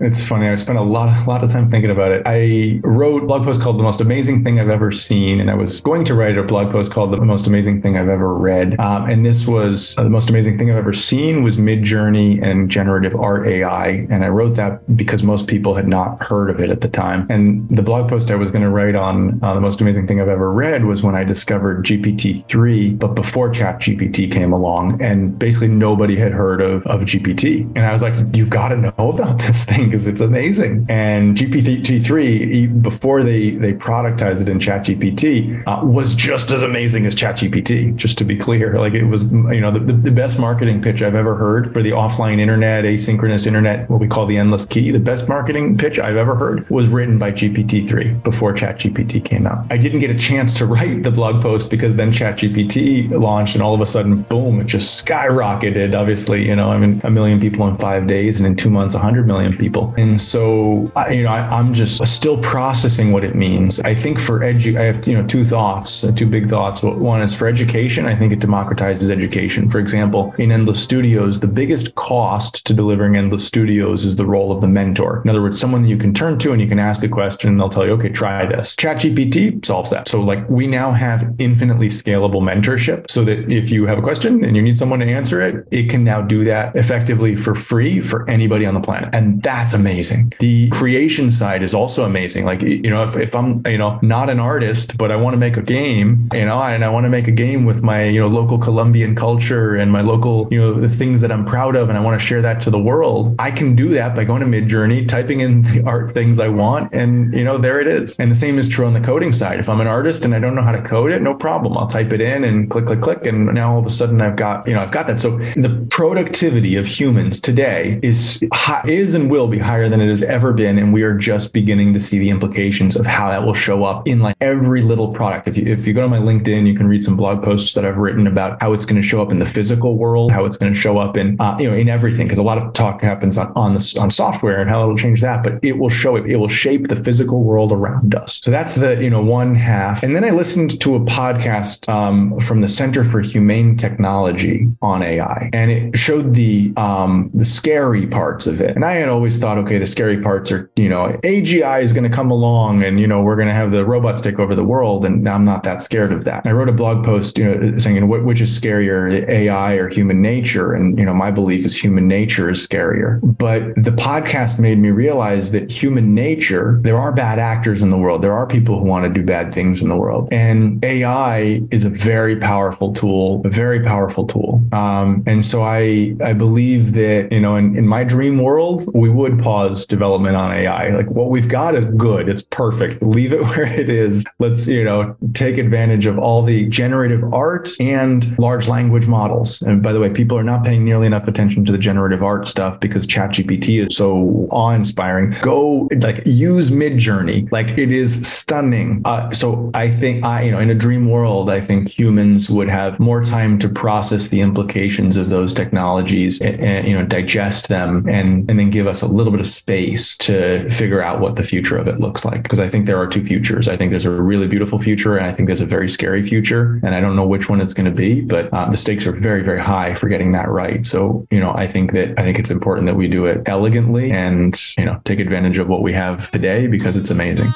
It's funny. I spent a lot, [laughs] a lot of time thinking about it. I wrote a blog post called "The Most Amazing Thing I've Ever Seen," and I was going to write a blog post called "The Most Amazing Thing I've Ever Read." Um, and this was uh, the most amazing thing I've ever seen was Midjourney and generative art AI. And I wrote that because most people had not heard of it at the time. And the blog post I was going to write on uh, the most amazing thing I've ever read was when I discovered GPT-3, but before Chat GPT came along, and basically nobody had heard of of GPT. And I was like, you've got to know about this thing because it's amazing. And GPT-3, before they they productized it in ChatGPT, uh, was just as amazing as ChatGPT. Just to be clear, like it was, you know, the, the best marketing pitch I've ever heard for the offline internet, asynchronous internet, what we call the endless key. The best marketing pitch I've ever heard was written by GPT-3 before ChatGPT came out. I didn't get a chance to write the blog post because then ChatGPT launched, and all of a sudden, boom, it just skyrocketed. Obviously, you know, I mean, a million people in five days, and in two months, 100 million people. And so, I, you know, I, I'm just still processing what it means. I think for edu, I have you know two thoughts, uh, two big thoughts. One is for education. I think it democratizes education. For example, in Endless Studios, the biggest cost to delivering Endless Studios is the role of the mentor. In other words, someone that you can turn to and you can ask a question, and they'll tell you, okay, try this. ChatGPT solves that. So like we now have infinitely scalable mentorship, so that if you have a question and you need someone to answer it, it can now do that effectively for free for anybody on the planet, and that's amazing. The creation side is also amazing. Like you know, if, if I'm you know not an artist, but I want to make a game, you know, and I want to make a game with my you know local Colombian culture and my local you know the things that I'm proud of, and I want to share that to the world. I can do that by going to Midjourney, typing in [laughs] the art things I want, and you know there it is. And the same is true on the coding side. If I'm an artist and I don't know how to code it, no problem. I'll type it in and click, click, click, and now all of a sudden I've got you know I've got that. So the productivity of humans today is high, is and will be higher than it has ever been, and we are just beginning to see the implications of how that will show up in like every little product. If you if you go to my LinkedIn, you can read some blog posts that I've written about how it's going to show up in the physical world, how it's going to show up in uh, you know in everything, because a lot of talk happens on on the on software and how it'll change that, but it will show it. It will shape the physical world around us. So that's the you know one half. And then I listened to a podcast um, from the Center for Humane Technology on AI, and it showed the um, the scary parts of it. And I had always thought, okay, the scary parts are you know AGI is going to come along, and you know we're going to have the robots take over the world, and I'm not that scared of that. And I wrote a blog post, you know, saying you know, which is scarier, AI or human nature, and you know my belief is human nature is scarier. But the podcast made me realize that human nature, there are bad actors in the world. There are people who want to do bad things in the world. And AI is a very powerful tool, a very powerful tool. Um, and so I I believe that, you know, in, in my dream world, we would pause development on AI. Like what we've got is good. It's perfect. Leave it [laughs] where it is. Let's, you know, take advantage of all the generative art and large language models. And by the way, people are not paying nearly enough attention to the generative art stuff because ChatGPT is so awe-inspiring. Go like use Midjourney. Like it is stunning. Uh, so I think I, you know, in a dream world, I think humans would have more time to process the implications of those technologies and, and you know digest them and and then give us a little bit of space to figure out what the future of it looks like. Because I think there are two futures. I think there's a really beautiful future, and I think there's a very scary future. And I don't know which one it's going to be, but uh, the stakes are very very high for getting that right. So you know, I think that I think it's important that we do it elegantly and you know take advantage of what we have today because it's amazing.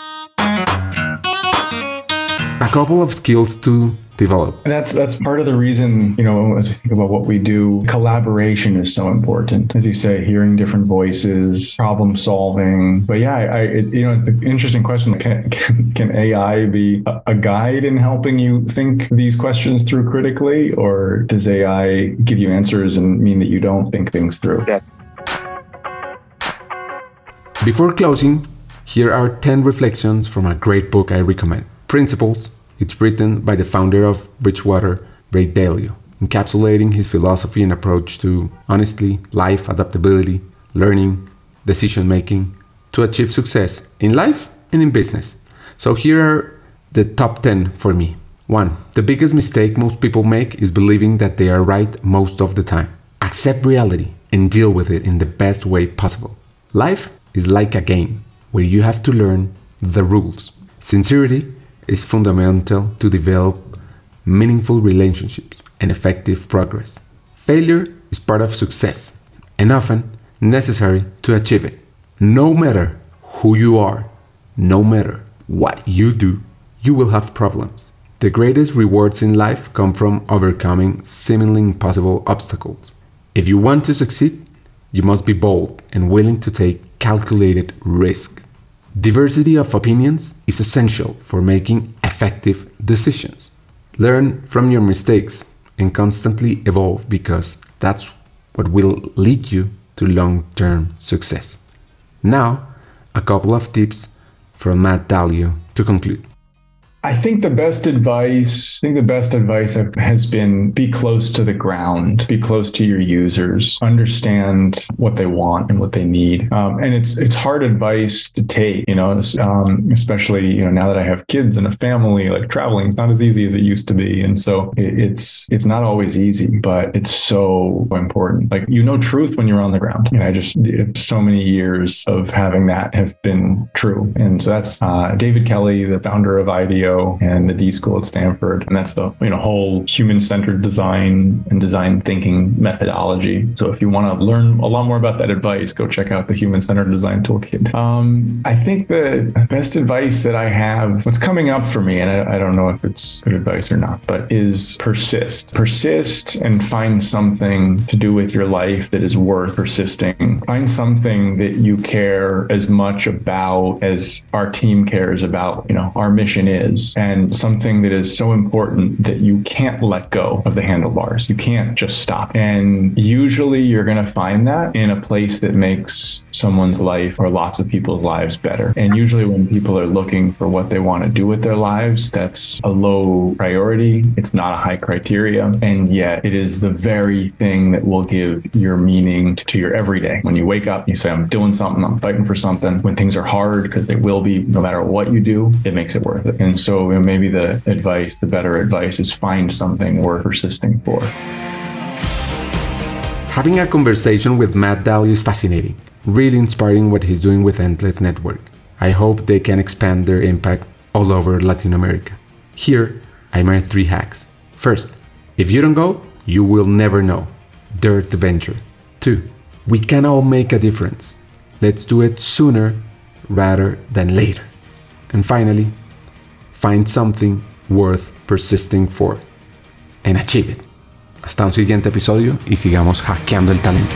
A couple of skills to develop. And that's that's part of the reason, you know, as we think about what we do, collaboration is so important. As you say, hearing different voices, problem solving. But yeah, I, I it, you know, the interesting question: [laughs] can, can, can AI be a, a guide in helping you think these questions through critically, or does AI give you answers and mean that you don't think things through? Yeah. Before closing, here are 10 reflections from a great book I recommend Principles. It's written by the founder of Bridgewater, Ray Dalio, encapsulating his philosophy and approach to honesty, life, adaptability, learning, decision making to achieve success in life and in business. So here are the top 10 for me. 1. The biggest mistake most people make is believing that they are right most of the time. Accept reality and deal with it in the best way possible. Life is like a game where you have to learn the rules. Sincerity is fundamental to develop meaningful relationships and effective progress. Failure is part of success and often necessary to achieve it. No matter who you are, no matter what you do, you will have problems. The greatest rewards in life come from overcoming seemingly impossible obstacles. If you want to succeed, you must be bold and willing to take calculated risk. Diversity of opinions is essential for making effective decisions. Learn from your mistakes and constantly evolve because that's what will lead you to long term success. Now, a couple of tips from Matt Dalio to conclude. I think the best advice, I think the best advice has been be close to the ground, be close to your users, understand what they want and what they need. Um, and it's it's hard advice to take, you know, um, especially you know now that I have kids and a family, like traveling is not as easy as it used to be, and so it, it's it's not always easy, but it's so important. Like you know truth when you're on the ground, and I just so many years of having that have been true, and so that's uh, David Kelley, the founder of IDEO and the D School at Stanford. And that's the you know whole human-centered design and design thinking methodology. So if you want to learn a lot more about that advice, go check out the Human-Centered Design Toolkit. Um, I think the best advice that I have, what's coming up for me, and I, I don't know if it's good advice or not, but is persist. Persist and find something to do with your life that is worth persisting. Find something that you care as much about as our team cares about, you know, our mission is and something that is so important that you can't let go of the handlebars. You can't just stop. And usually you're going to find that in a place that makes someone's life or lots of people's lives better. And usually when people are looking for what they want to do with their lives, that's a low priority. It's not a high criteria. And yet it is the very thing that will give your meaning to your everyday. When you wake up, you say, I'm doing something, I'm fighting for something. When things are hard, because they will be no matter what you do, it makes it worth it. And so so maybe the advice, the better advice is find something worth persisting for. Having a conversation with Matt Dalio is fascinating, really inspiring what he's doing with Endless Network. I hope they can expand their impact all over Latin America. Here, I made three hacks. First, if you don't go, you will never know. Dare to venture. Two, we can all make a difference. Let's do it sooner rather than later. And finally, find something worth persisting for and achieve it. Hasta un siguiente episodio y sigamos hackeando el talento.